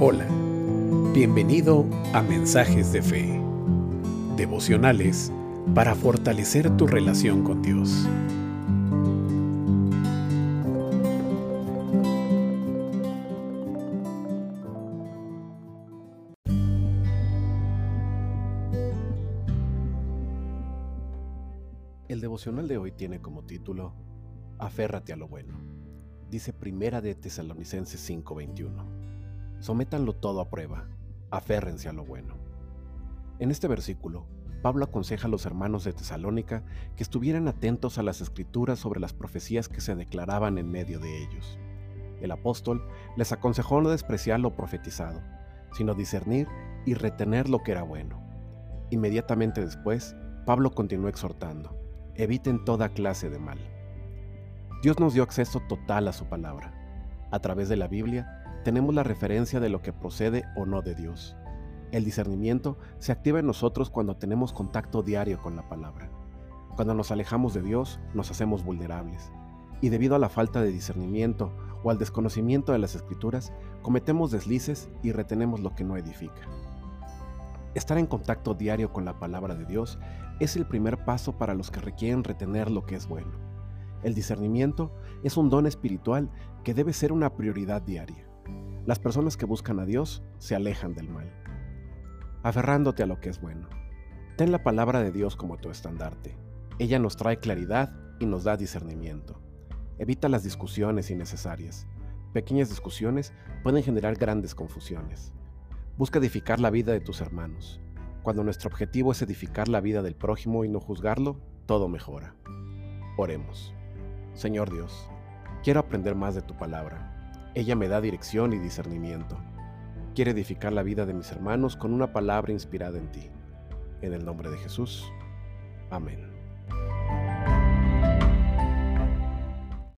Hola, bienvenido a Mensajes de Fe, devocionales para fortalecer tu relación con Dios. El devocional de hoy tiene como título Aférrate a lo bueno. Dice Primera de Tesalonicenses 5:21. Sométanlo todo a prueba, aférrense a lo bueno. En este versículo, Pablo aconseja a los hermanos de Tesalónica que estuvieran atentos a las escrituras sobre las profecías que se declaraban en medio de ellos. El apóstol les aconsejó no despreciar lo profetizado, sino discernir y retener lo que era bueno. Inmediatamente después, Pablo continuó exhortando, eviten toda clase de mal. Dios nos dio acceso total a su palabra. A través de la Biblia, tenemos la referencia de lo que procede o no de Dios. El discernimiento se activa en nosotros cuando tenemos contacto diario con la palabra. Cuando nos alejamos de Dios, nos hacemos vulnerables. Y debido a la falta de discernimiento o al desconocimiento de las escrituras, cometemos deslices y retenemos lo que no edifica. Estar en contacto diario con la palabra de Dios es el primer paso para los que requieren retener lo que es bueno. El discernimiento es un don espiritual que debe ser una prioridad diaria. Las personas que buscan a Dios se alejan del mal, aferrándote a lo que es bueno. Ten la palabra de Dios como tu estandarte. Ella nos trae claridad y nos da discernimiento. Evita las discusiones innecesarias. Pequeñas discusiones pueden generar grandes confusiones. Busca edificar la vida de tus hermanos. Cuando nuestro objetivo es edificar la vida del prójimo y no juzgarlo, todo mejora. Oremos. Señor Dios, quiero aprender más de tu palabra ella me da dirección y discernimiento. Quiere edificar la vida de mis hermanos con una palabra inspirada en ti. En el nombre de Jesús. Amén.